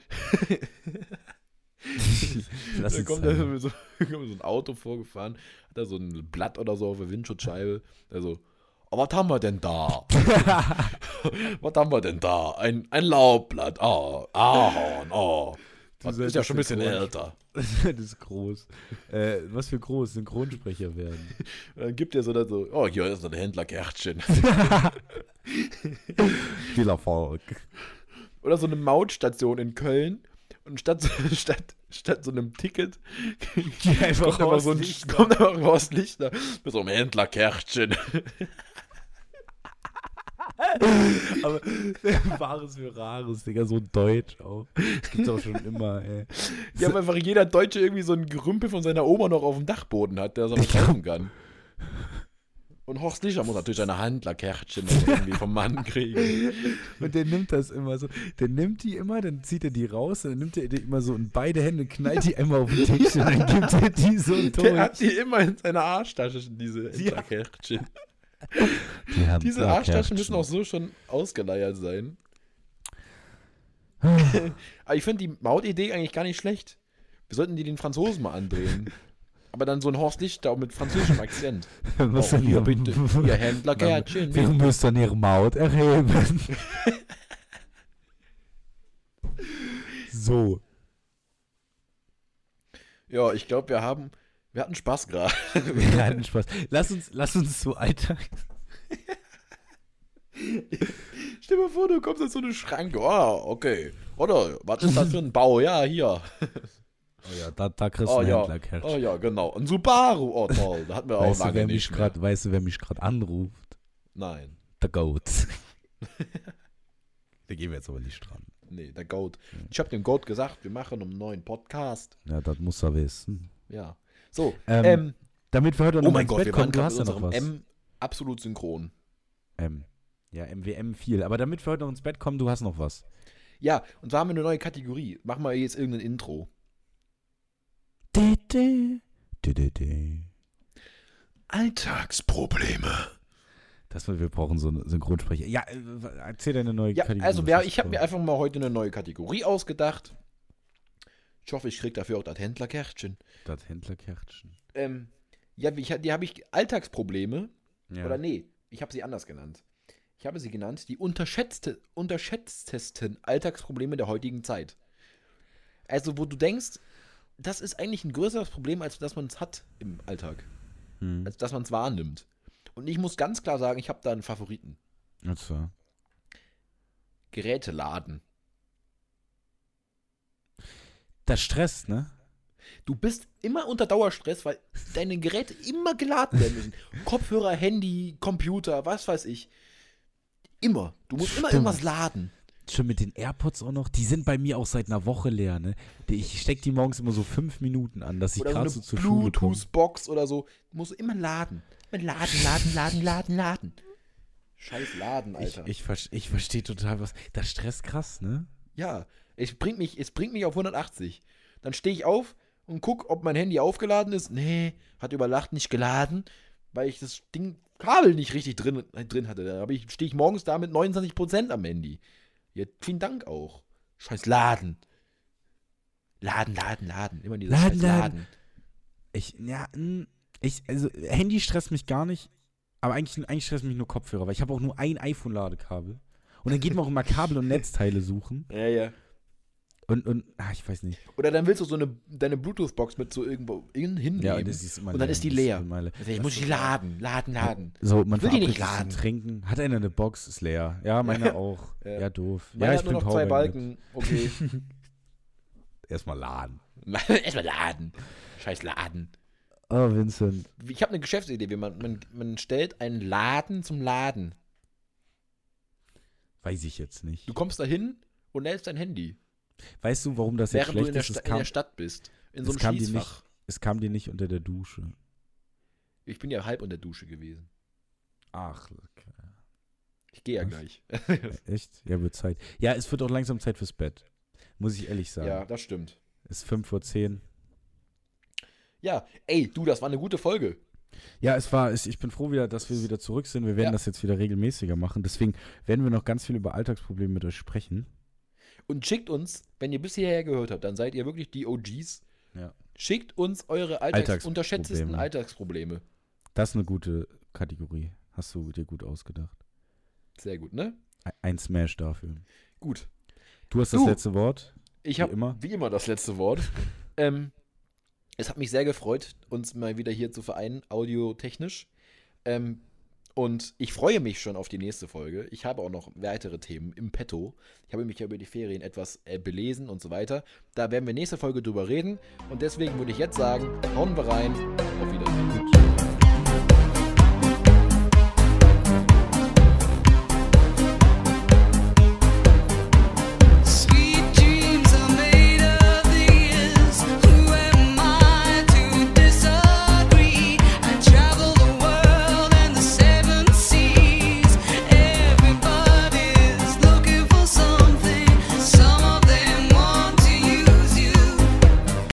dann kommt, da so, kommt so ein Auto vorgefahren, hat da so ein Blatt oder so auf der Windschutzscheibe. Also, was haben wir denn da? was haben wir denn da? Ein, ein Laubblatt. Oh, Ahorn. Oh. Du Das ist ja schon ein bisschen synchron- älter. das ist groß. Äh, was für groß? Synchronsprecher werden. Und dann gibt er so dann so, oh, hier ist ein Händlerkärtchen. Killervolk. Oder so eine Mautstation in Köln. Und statt, statt, statt so einem Ticket einfach kommt einfach so ein kommt Horst Lichter mit so einem Händlerkärtchen. Aber Wahres für Rares, Digga, so deutsch auch. Gibt's auch schon immer, ey. Ja, weil einfach jeder Deutsche irgendwie so einen Gerümpel von seiner Oma noch auf dem Dachboden hat, der so was kaufen kann. Und Horst Lichter muss natürlich seine Händlerkärtchen noch irgendwie vom Mann kriegen. Und der nimmt das immer so. Der nimmt die immer, dann zieht er die raus, dann nimmt er die immer so in beide Hände, knallt die einmal auf den Tisch und dann gibt er die so Der hat durch. die immer in seiner Arschtasche, diese Händlerkärtchen. Die Diese Arschtaschen Kärtchen. müssen auch so schon ausgeleiert sein. Aber ich finde die Mautidee eigentlich gar nicht schlecht. Wir sollten die den Franzosen mal andrehen. Aber dann so ein Horst Lichter mit französischem Akzent. Was oh, denn hier ihr- bitte, ihr Händlerkärtchen. Wir müssen ihre Maut erheben. so. Ja, ich glaube, wir haben, wir hatten Spaß gerade. Wir hatten Spaß. Lass uns, lass uns so Alltag. Stell dir mal vor, du kommst in so eine Schranke. Oh, okay. Oder, was ist das für ein Bau? Ja, hier. Oh ja, da, da kriegst du Oh einen ja. Händlerkärtchen. Oh ja, genau. Ein Subaru. Oh toll. Da hatten wir auch weißt, du, lange wer nicht mich mehr. grad, weißt du, wer mich gerade anruft? Nein. Der Goat. da gehen wir jetzt aber nicht dran. Nee, der Goat. Ich habe dem Goat gesagt, wir machen einen neuen Podcast. Ja, das muss er wissen. Ja. So, Ähm, ähm, Damit wir heute oh noch mal mein ins Gott, Bett wir kommen, du hast ja noch was. M absolut synchron. M. Ja, MWM viel. Aber damit wir heute noch ins Bett kommen, du hast noch was. Ja, und zwar haben wir eine neue Kategorie. Mach mal jetzt irgendein Intro. Alltagsprobleme. Das, wir brauchen so einen Synchronsprecher. Ja, äh, erzähl deine neue Ja, Kategorie. also hast ich habe mir einfach mal heute eine neue Kategorie ausgedacht. Ich hoffe, ich kriege dafür auch das Händlerkärtchen. Das Händlerkärtchen. Ähm, ja, ich, die habe ich Alltagsprobleme. Ja. Oder nee, ich habe sie anders genannt. Ich habe sie genannt, die unterschätzte, unterschätztesten Alltagsprobleme der heutigen Zeit. Also, wo du denkst, das ist eigentlich ein größeres Problem, als dass man es hat im Alltag. Hm. Als dass man es wahrnimmt. Und ich muss ganz klar sagen, ich habe da einen Favoriten. Und zwar. Geräteladen. Das stresst, ne? Du bist immer unter Dauerstress, weil deine Geräte immer geladen werden müssen. Kopfhörer, Handy, Computer, was weiß ich. Immer. Du musst immer Stimmt. irgendwas laden. Schon mit den AirPods auch noch. Die sind bei mir auch seit einer Woche leer, ne? Ich steck die morgens immer so fünf Minuten an, dass ich so gerade eine so zur Schule komme. Bluetooth-Box oder so. Du musst immer laden. Immer laden, laden, laden, laden, laden. Scheiß Laden, Ich, Alter. ich, ver- ich verstehe total was. Das stresst krass, ne? ja, es bringt, mich, es bringt mich auf 180. Dann stehe ich auf und guck, ob mein Handy aufgeladen ist. Nee, hat über Nacht nicht geladen, weil ich das Ding Kabel nicht richtig drin, drin hatte. Da ich, stehe ich morgens da mit 29% am Handy. Ja, vielen Dank auch. Scheiß Laden. Laden, Laden, Laden. Immer dieses Laden, scheiß Laden. Ich, ja, ich, also Handy stresst mich gar nicht, aber eigentlich, eigentlich stresst mich nur Kopfhörer, weil ich habe auch nur ein iPhone-Ladekabel. Und dann geht man auch immer Kabel und Netzteile suchen. Ja, ja. Und, und, ah, ich weiß nicht. Oder dann willst du so eine, deine Bluetooth-Box mit so irgendwo hin- hinnehmen. ist immer und dann ist die leer. Also ich muss die laden, laden, laden. So, man will die nicht laden. Trinken. Hat einer eine Box, ist leer. Ja, meine auch. Ja. Ja, doof. Meine ja, hat ich nur bin noch zwei Balken. Okay. Erstmal laden. Erstmal laden. Scheiß Laden. Oh, Vincent. Ich habe eine Geschäftsidee. wie Man, man, man stellt einen Laden zum Laden. Weiß ich jetzt nicht. Du kommst da hin und lädst dein Handy. Weißt du, warum das jetzt du schlecht der, ist? Sta Es in der Stadt bist. In so es einem kam dir Schließfach. es kam dir nicht unter der Dusche. Ich bin ja halb unter der Dusche gewesen. Ach, okay. Ich gehe ja gleich. echt? Ja, wird Zeit. Ja, es wird auch langsam Zeit fürs Bett. Muss ich ehrlich sagen. ja, das stimmt. Es ist 5 vor 10. Ja, ey, du, das war eine gute Folge. Ja, es war, ich bin froh wieder, dass wir wieder zurück sind. Wir werden Ja. das jetzt wieder regelmäßiger machen. Deswegen werden wir noch ganz viel über Alltagsprobleme mit euch sprechen. Und schickt uns, wenn ihr bis hierher gehört habt, dann seid ihr wirklich die OGs. Ja. Schickt uns eure Alltags Alltagsprobleme. unterschätztesten Alltagsprobleme. Das ist eine gute Kategorie. Hast du dir gut ausgedacht. Sehr gut, ne? Ein- Smash dafür. Gut. Du hast das Du. letzte Wort. Ich habe immer. wie immer das letzte Wort. ähm, es hat mich sehr gefreut, uns mal wieder hier zu vereinen, audiotechnisch. Ähm, und ich freue mich schon auf die nächste Folge. Ich habe auch noch weitere Themen im Petto. Ich habe mich ja über die Ferien etwas äh, belesen und so weiter. Da werden wir nächste Folge drüber reden. Und deswegen würde ich jetzt sagen, hauen wir rein. Auf Wiedersehen.